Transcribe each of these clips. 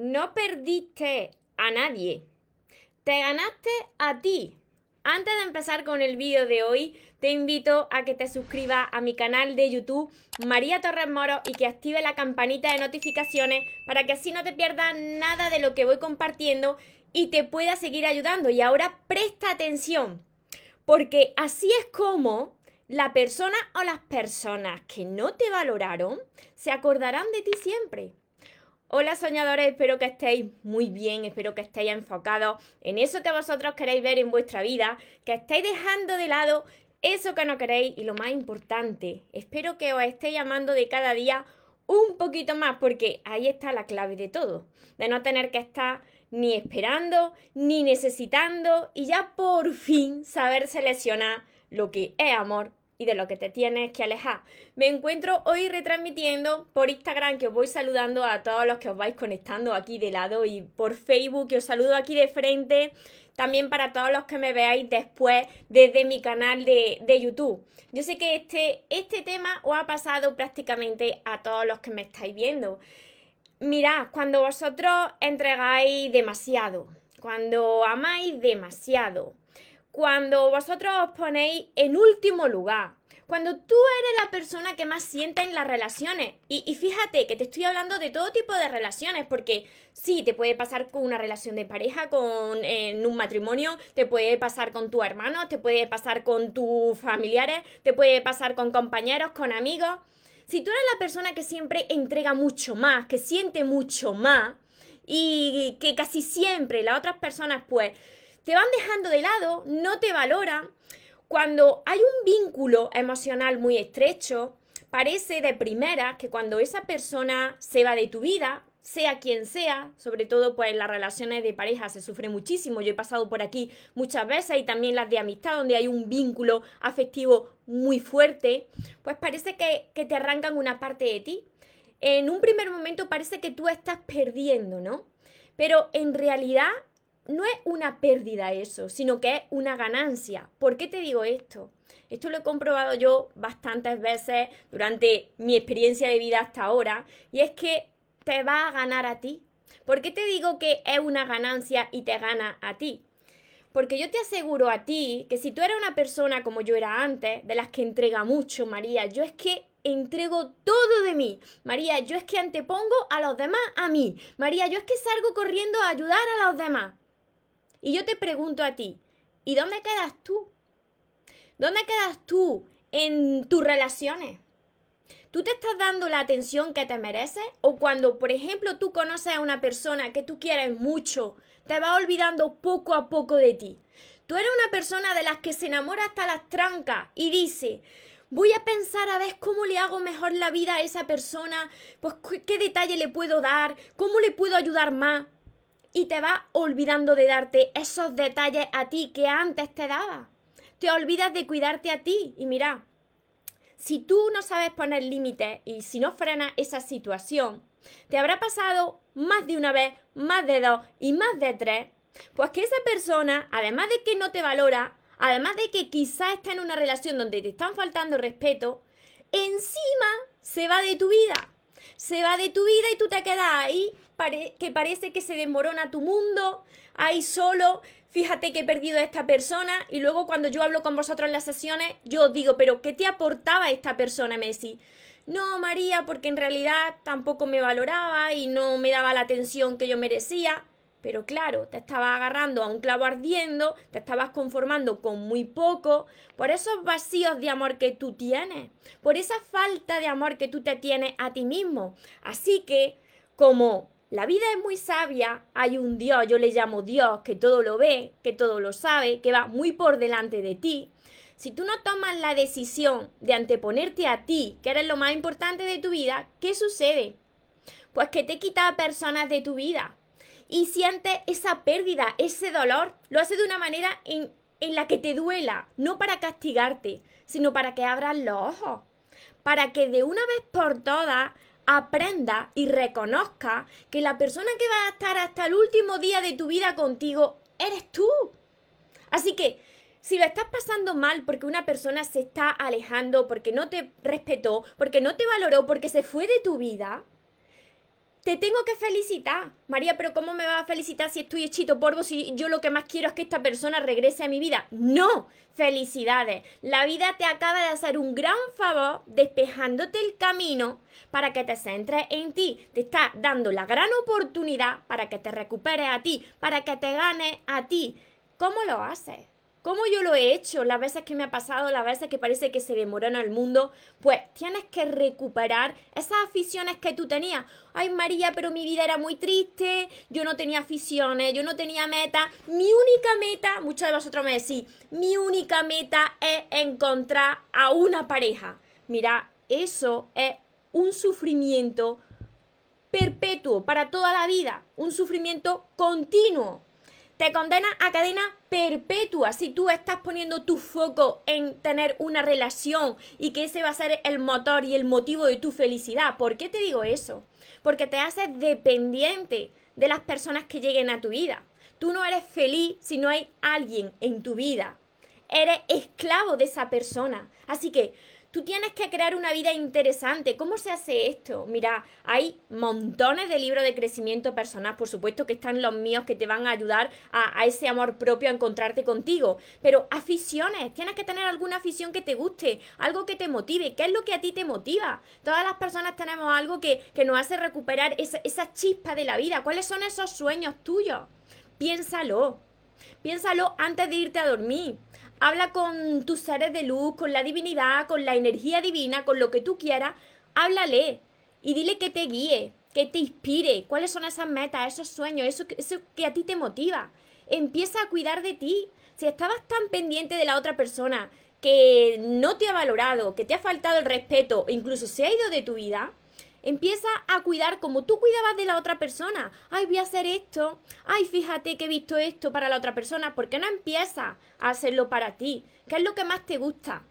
no perdiste a nadie, te ganaste a ti. Antes de empezar con el vídeo de hoy, te invito a que te suscribas a mi canal de YouTube María Torres Moro y que active la campanita de notificaciones para que así no te pierdas nada de lo que voy compartiendo y te pueda seguir ayudando. Y ahora presta atención, porque así es como la persona o las personas que no te valoraron se acordarán de ti siempre. Hola soñadores, espero que estéis muy bien, espero que estéis enfocados en eso que vosotros queréis ver en vuestra vida, que estéis dejando de lado eso que no queréis y lo más importante, espero que os estéis amando de cada día un poquito más porque ahí está la clave de todo, de no tener que estar ni esperando, ni necesitando y ya por fin saber seleccionar lo que es amor y de lo que te tienes que alejar. Me encuentro hoy retransmitiendo por Instagram, que os voy saludando a todos los que os vais conectando aquí de lado y por Facebook, que os saludo aquí de frente. También para todos los que me veáis después desde mi canal de, de YouTube. Yo sé que este, este tema os ha pasado prácticamente a todos los que me estáis viendo. Mirad, cuando vosotros entregáis demasiado, cuando amáis demasiado, cuando vosotros os ponéis en último lugar, cuando tú eres la persona que más siente en las relaciones. Y, fíjate que te estoy hablando de todo tipo de relaciones, porque sí, te puede pasar con una relación de pareja, con en un matrimonio, te puede pasar con tu hermano, te puede pasar con tus familiares, te puede pasar con compañeros, con amigos. Si tú eres la persona que siempre entrega mucho más, que siente mucho más, y que casi siempre las otras personas, pues, te van dejando de lado, no te valoran. Cuando hay un vínculo emocional muy estrecho, parece de primera que cuando esa persona se va de tu vida, sea quien sea, sobre todo pues las relaciones de pareja se sufre muchísimo, yo he pasado por aquí muchas veces y también las de amistad donde hay un vínculo afectivo muy fuerte, pues parece que te arrancan una parte de ti. En un primer momento parece que tú estás perdiendo, ¿no? Pero en realidad no es una pérdida eso, sino que es una ganancia. ¿Por qué te digo esto? Esto lo he comprobado yo bastantes veces durante mi experiencia de vida hasta ahora, y es que te va a ganar a ti. ¿Por qué te digo que es una ganancia y te gana a ti? Porque yo te aseguro a ti que si tú eres una persona como yo era antes, de las que entrega mucho, María, yo es que entrego todo de mí. María, yo es que antepongo a los demás a mí. María, yo es que salgo corriendo a ayudar a los demás. Y yo te pregunto a ti, ¿y dónde quedas tú? ¿Dónde quedas tú en tus relaciones? ¿Tú te estás dando la atención que te mereces? ¿O cuando, por ejemplo, tú conoces a una persona que tú quieres mucho, te va olvidando poco a poco de ti? Tú eres una persona de las que se enamora hasta las trancas y dice, voy a pensar a ver cómo le hago mejor la vida a esa persona, pues qué detalle le puedo dar, cómo le puedo ayudar más y te vas olvidando de darte esos detalles a ti que antes te daba. Te olvidas de cuidarte a ti y mira, si tú no sabes poner límites y si no frenas esa situación, te habrá pasado más de una vez, más de dos y más de tres, pues que esa persona, además de que no te valora, además de que quizás está en una relación donde te están faltando respeto, encima se va de tu vida. Se va de tu vida y tú te quedas ahí que parece que se desmorona tu mundo, ahí solo, fíjate que he perdido a esta persona y luego cuando yo hablo con vosotros en las sesiones, yo os digo, pero ¿qué te aportaba esta persona, Messi? No, María, porque en realidad tampoco me valoraba y no me daba la atención que yo merecía. Pero claro, te estabas agarrando a un clavo ardiendo, te estabas conformando con muy poco, por esos vacíos de amor que tú tienes, por esa falta de amor que tú te tienes a ti mismo. Así que, como la vida es muy sabia, hay un Dios, yo le llamo Dios, que todo lo ve, que todo lo sabe, que va muy por delante de ti. Si tú no tomas la decisión de anteponerte a ti, que eres lo más importante de tu vida, ¿qué sucede? Pues que te quita personas de tu vida y sientes esa pérdida, ese dolor, lo hace de una manera en, en la que te duela, no para castigarte, sino para que abras los ojos, para que de una vez por todas aprenda y reconozca que la persona que va a estar hasta el último día de tu vida contigo eres tú. Así que si lo estás pasando mal porque una persona se está alejando, porque no te respetó, porque no te valoró, porque se fue de tu vida, te tengo que felicitar. María, pero ¿cómo me vas a felicitar si estoy hechito polvo, si yo lo que más quiero es que esta persona regrese a mi vida? No, felicidades. La vida te acaba de hacer un gran favor despejándote el camino para que te centres en ti. Te está dando la gran oportunidad para que te recuperes a ti, para que te ganes a ti. ¿Cómo lo haces? ¿Cómo yo lo he hecho? Las veces que me ha pasado, las veces que parece que se demoró en el mundo, pues tienes que recuperar esas aficiones que tú tenías. Ay María, pero mi vida era muy triste, yo no tenía aficiones, yo no tenía meta. Mi única meta, muchos de vosotros me decís, mi única meta es encontrar a una pareja. Mira, eso es un sufrimiento perpetuo para toda la vida, un sufrimiento continuo te condena a cadena perpetua si tú estás poniendo tu foco en tener una relación y que ese va a ser el motor y el motivo de tu felicidad. ¿Por qué te digo eso? Porque te haces dependiente de las personas que lleguen a tu vida. Tú no eres feliz si no hay alguien en tu vida. Eres esclavo de esa persona. Así que Tú tienes que crear una vida interesante. ¿Cómo se hace esto? Mira, hay montones de libros de crecimiento personal, por supuesto que están los míos que te van a ayudar a, ese amor propio, a encontrarte contigo. Pero aficiones, tienes que tener alguna afición que te guste, algo que te motive. ¿Qué es lo que a ti te motiva? Todas las personas tenemos algo que, nos hace recuperar esa, esa chispa de la vida. ¿Cuáles son esos sueños tuyos? Piénsalo. Piénsalo antes de irte a dormir. Habla con tus seres de luz, con la divinidad, con la energía divina, con lo que tú quieras. Háblale y dile que te guíe, que te inspire. ¿Cuáles son esas metas, esos sueños, eso, que a ti te motiva? Empieza a cuidar de ti. Si estabas tan pendiente de la otra persona que no te ha valorado, que te ha faltado el respeto, incluso se ha ido de tu vida, Empieza a cuidar como tú cuidabas de la otra persona. Ay, voy a hacer esto. Ay, fíjate que he visto esto para la otra persona. ¿Por qué no empiezas a hacerlo para ti? ¿Qué es lo que más te gusta?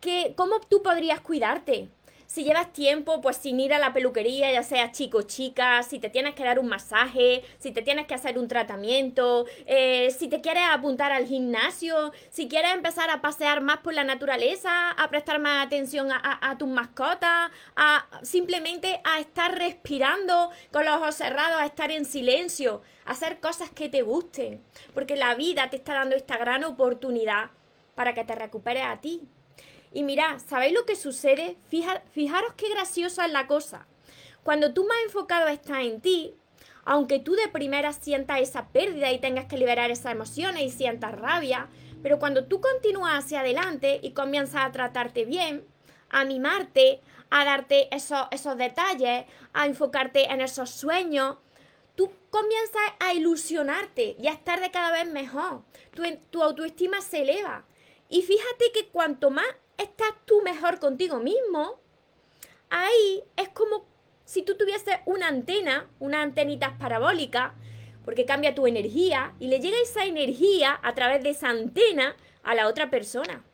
¿Qué, ¿Cómo tú podrías cuidarte? Si llevas tiempo pues sin ir a la peluquería, ya sea chico o chica, si te tienes que dar un masaje, si te tienes que hacer un tratamiento, eh, si te quieres apuntar al gimnasio, si quieres empezar a pasear más por la naturaleza, a prestar más atención a, tus mascotas, a simplemente a estar respirando con los ojos cerrados, a estar en silencio, a hacer cosas que te gusten, porque la vida te está dando esta gran oportunidad para que te recuperes a ti, y mirad, ¿sabéis lo que sucede? fijaros qué graciosa es la cosa. Cuando tú más enfocado estás en ti, aunque tú de primera sientas esa pérdida y tengas que liberar esas emociones y sientas rabia, pero cuando tú continúas hacia adelante y comienzas a tratarte bien, a mimarte, a darte esos, esos detalles, a enfocarte en esos sueños, tú comienzas a ilusionarte y a estar de cada vez mejor. Tu, tu autoestima se eleva. Y fíjate que cuanto más estás tú mejor contigo mismo, ahí es como si tú tuvieses una antena, una antenita parabólica, porque cambia tu energía y le llega esa energía a través de esa antena a la otra persona.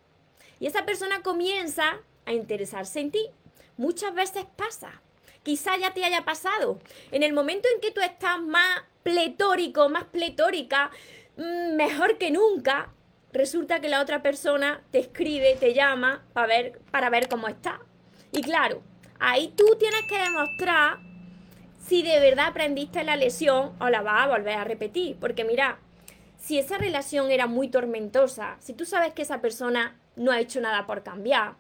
Y esa persona comienza a interesarse en ti. Muchas veces pasa. Quizá ya te haya pasado. En el momento en que tú estás más pletórico, más pletórica, mm, mejor que nunca, resulta que la otra persona te escribe, te llama para ver, para ver cómo está. Y claro, ahí tú tienes que demostrar si de verdad aprendiste la lesión o la vas a volver a repetir. Porque mira, si esa relación era muy tormentosa, si tú sabes que esa persona no ha hecho nada por cambiar,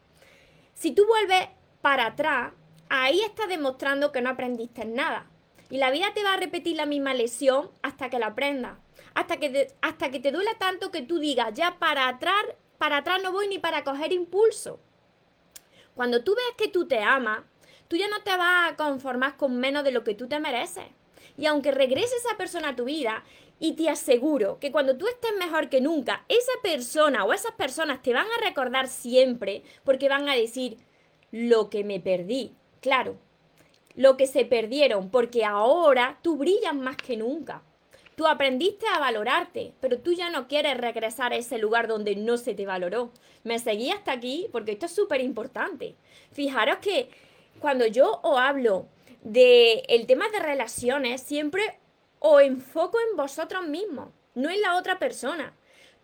si tú vuelves para atrás, ahí estás demostrando que no aprendiste nada. Y la vida te va a repetir la misma lesión hasta que la aprendas hasta que, te, hasta que te duela tanto que tú digas, ya para atrás, para atrás no voy ni para coger impulso. Cuando tú ves que tú te amas, tú ya no te vas a conformar con menos de lo que tú te mereces. Y aunque regrese esa persona a tu vida, y te aseguro que cuando tú estés mejor que nunca, esa persona o esas personas te van a recordar siempre porque van a decir lo que me perdí. Claro, lo que se perdieron, porque ahora tú brillas más que nunca. Tú aprendiste a valorarte, pero tú ya no quieres regresar a ese lugar donde no se te valoró. Me seguí hasta aquí porque esto es súper importante. Fijaros que cuando yo os hablo del el tema de relaciones, siempre os enfoco en vosotros mismos, no en la otra persona.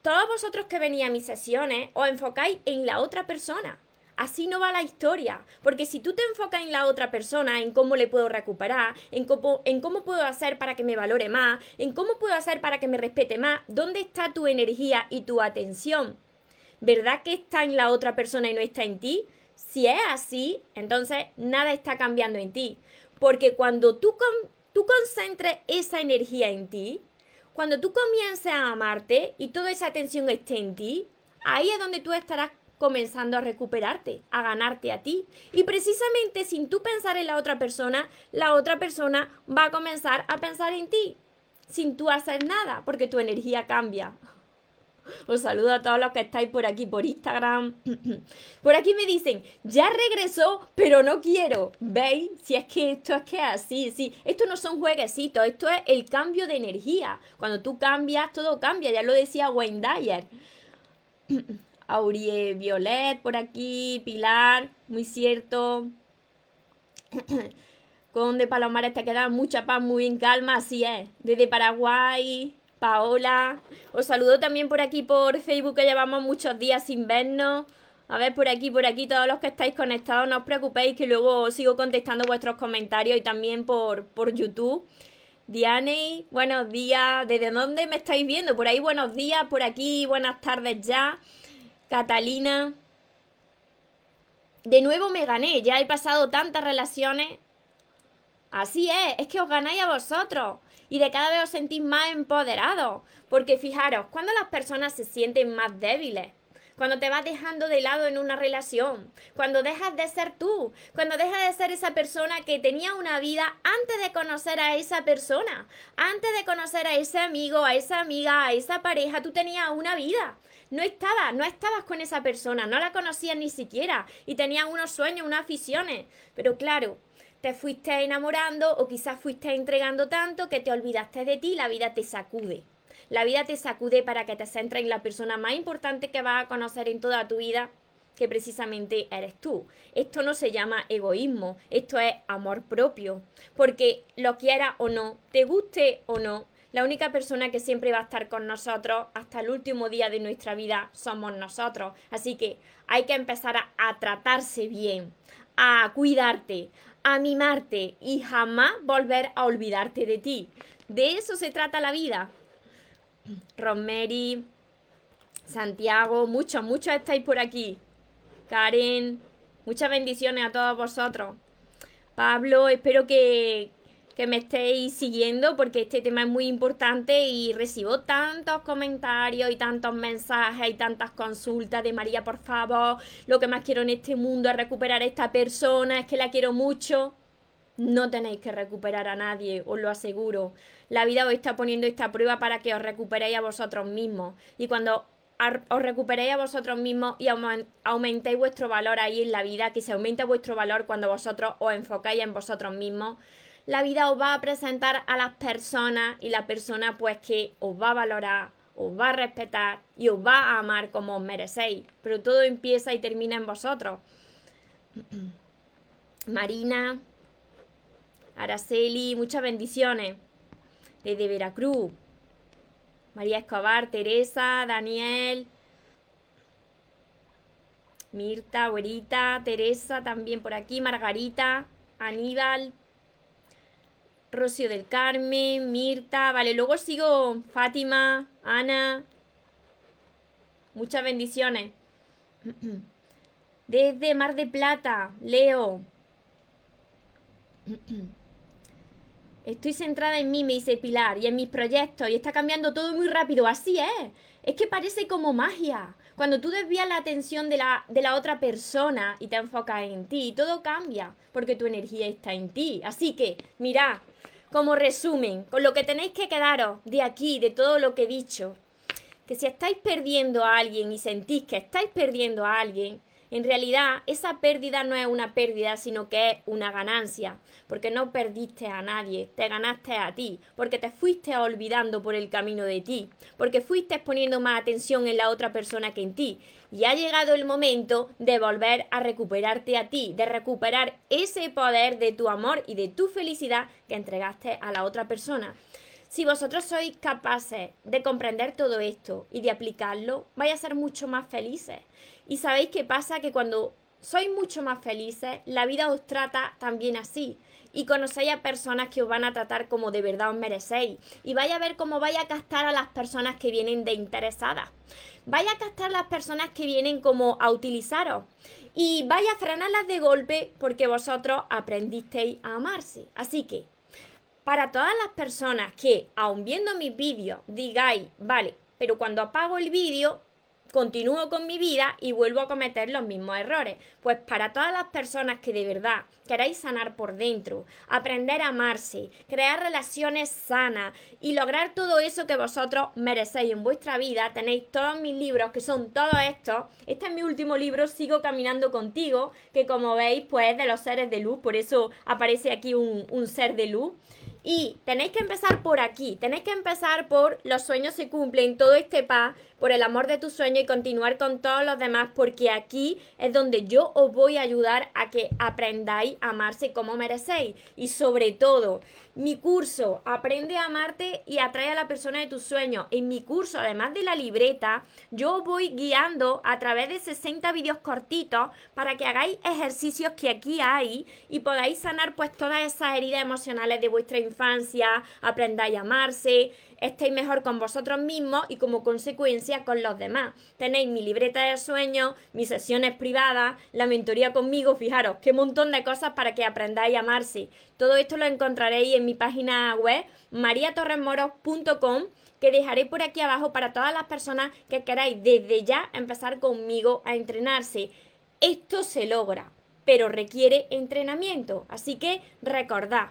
Todos vosotros que venís a mis sesiones os enfocáis en la otra persona. Así no va la historia. Porque si tú te enfocas en la otra persona, en cómo le puedo recuperar, en cómo, en cómo puedo hacer para que me valore más, en cómo puedo hacer para que me respete más, ¿dónde está tu energía y tu atención? ¿Verdad que está en la otra persona y no está en ti? Si es así, entonces nada está cambiando en ti. Porque cuando tú, tú concentres esa energía en ti, cuando tú comiences a amarte y toda esa atención esté en ti, ahí es donde tú estarás comenzando a recuperarte, a ganarte a ti. Y precisamente sin tú pensar en la otra persona, la otra persona va a comenzar a pensar en ti, sin tú hacer nada, porque tu energía cambia. Os saludo a todos los que estáis por aquí, por Instagram. Por aquí me dicen, ya regresó, pero no quiero. ¿Veis? Si es que esto es que es así, sí. Esto no son jueguecitos, esto es el cambio de energía. Cuando tú cambias, todo cambia. Ya lo decía Wayne Dyer. Aurie Violet por aquí, Pilar, muy cierto. Con de Palomares te queda mucha paz, muy en calma, así es. Desde Paraguay, Paola. Os saludo también por aquí por Facebook, que llevamos muchos días sin vernos. A ver, por aquí, por aquí, todos los que estáis conectados, no os preocupéis que luego sigo contestando vuestros comentarios y también por, por YouTube. Diane, buenos días. ¿Desde dónde me estáis viendo? Por ahí, buenos días. Por aquí, buenas tardes ya. Catalina. De nuevo me gané. Ya he pasado tantas relaciones. Así es, es que os ganáis a vosotros y de cada vez os sentís más empoderados. Porque fijaros, cuando las personas se sienten más débiles, cuando te vas dejando de lado en una relación, cuando dejas de ser tú, cuando dejas de ser esa persona que tenía una vida antes de conocer a esa persona, antes de conocer a ese amigo, a esa amiga, a esa pareja, tú tenías una vida. No estabas, no estabas con esa persona, no la conocías ni siquiera y tenías unos sueños, unas aficiones. Pero claro, te fuiste enamorando o quizás fuiste entregando tanto que te olvidaste de ti, la vida te sacude. La vida te sacude para que te centres en la persona más importante que vas a conocer en toda tu vida, que precisamente eres tú. Esto no se llama egoísmo, esto es amor propio, porque lo quieras o no, te guste o no, la única persona que siempre va a estar con nosotros hasta el último día de nuestra vida somos nosotros. Así que hay que empezar a tratarse bien, a cuidarte, a mimarte y jamás volver a olvidarte de ti. De eso se trata la vida. Rosemary, Santiago, muchos, muchos estáis por aquí. Karen, muchas bendiciones a todos vosotros. Pablo, espero que, que me estéis siguiendo porque este tema es muy importante y recibo tantos comentarios y tantos mensajes y tantas consultas de María, por favor, lo que más quiero en este mundo es recuperar a esta persona, es que la quiero mucho. No tenéis que recuperar a nadie, os lo aseguro. La vida os está poniendo esta prueba para que os recuperéis a vosotros mismos. Y cuando os recuperéis a vosotros mismos y aumentéis vuestro valor ahí en la vida, que se aumente vuestro valor cuando vosotros os enfocáis en vosotros mismos, la vida os va a presentar a las personas y la persona pues que os va a valorar, os va a respetar y os va a amar como os merecéis. Pero todo empieza y termina en vosotros. Marina, Araceli, muchas bendiciones. Desde Veracruz. María Escobar, Teresa, Daniel, Mirta, Güerita, Teresa también por aquí, Margarita, Aníbal, Rocío del Carmen, Mirta, vale, luego sigo Fátima, Ana. Muchas bendiciones. Desde Mar de Plata, Leo. Estoy centrada en mí, me dice Pilar, y en mis proyectos, y está cambiando todo muy rápido. Así es. Es que parece como magia. Cuando tú desvías la atención de la, de la otra persona y te enfocas en ti, todo cambia, porque tu energía está en ti. Así que, mira, como resumen, con lo que tenéis que quedaros de aquí, de todo lo que he dicho, que si estáis perdiendo a alguien y sentís que estáis perdiendo a alguien, en realidad esa pérdida no es una pérdida, sino que es una ganancia, porque no perdiste a nadie, te ganaste a ti, porque te fuiste olvidando por el camino de ti, porque fuiste poniendo más atención en la otra persona que en ti. Y ha llegado el momento de volver a recuperarte a ti, de recuperar ese poder de tu amor y de tu felicidad que entregaste a la otra persona. Si vosotros sois capaces de comprender todo esto y de aplicarlo, vais a ser mucho más felices. Y sabéis qué pasa, que cuando sois mucho más felices, la vida os trata también así. Y conocéis a personas que os van a tratar como de verdad os merecéis. Y vaya a ver cómo vaya a captar a las personas que vienen de interesadas. Vaya a captar a las personas que vienen como a utilizaros. Y vaya a frenarlas de golpe porque vosotros aprendisteis a amarse. Así que, para todas las personas que, aun viendo mis vídeos, digáis, vale, pero cuando apago el vídeo continúo con mi vida y vuelvo a cometer los mismos errores. Pues para todas las personas que de verdad queráis sanar por dentro, aprender a amarse, crear relaciones sanas y lograr todo eso que vosotros merecéis en vuestra vida, tenéis todos mis libros que son todos estos. Este es mi último libro, Sigo caminando contigo, que como veis pues es de los seres de luz, por eso aparece aquí un, un ser de luz. Y tenéis que empezar por aquí, tenéis que empezar por los sueños se cumplen, todo este paz, por el amor de tu sueño y continuar con todos los demás, porque aquí es donde yo os voy a ayudar a que aprendáis a amarse como merecéis. Y sobre todo, mi curso, aprende a amarte y atrae a la persona de tus sueños. En mi curso, además de la libreta, yo voy guiando a través de 60 vídeos cortitos para que hagáis ejercicios que aquí hay y podáis sanar pues todas esas heridas emocionales de vuestra infancia, aprendáis a amarse, estéis mejor con vosotros mismos y como consecuencia con los demás. Tenéis mi libreta de sueños, mis sesiones privadas, la mentoría conmigo, fijaros, qué montón de cosas para que aprendáis a amarse. Todo esto lo encontraréis en mi página web mariatorremoros.com que dejaré por aquí abajo para todas las personas que queráis desde ya empezar conmigo a entrenarse. Esto se logra, pero requiere entrenamiento. Así que recordad,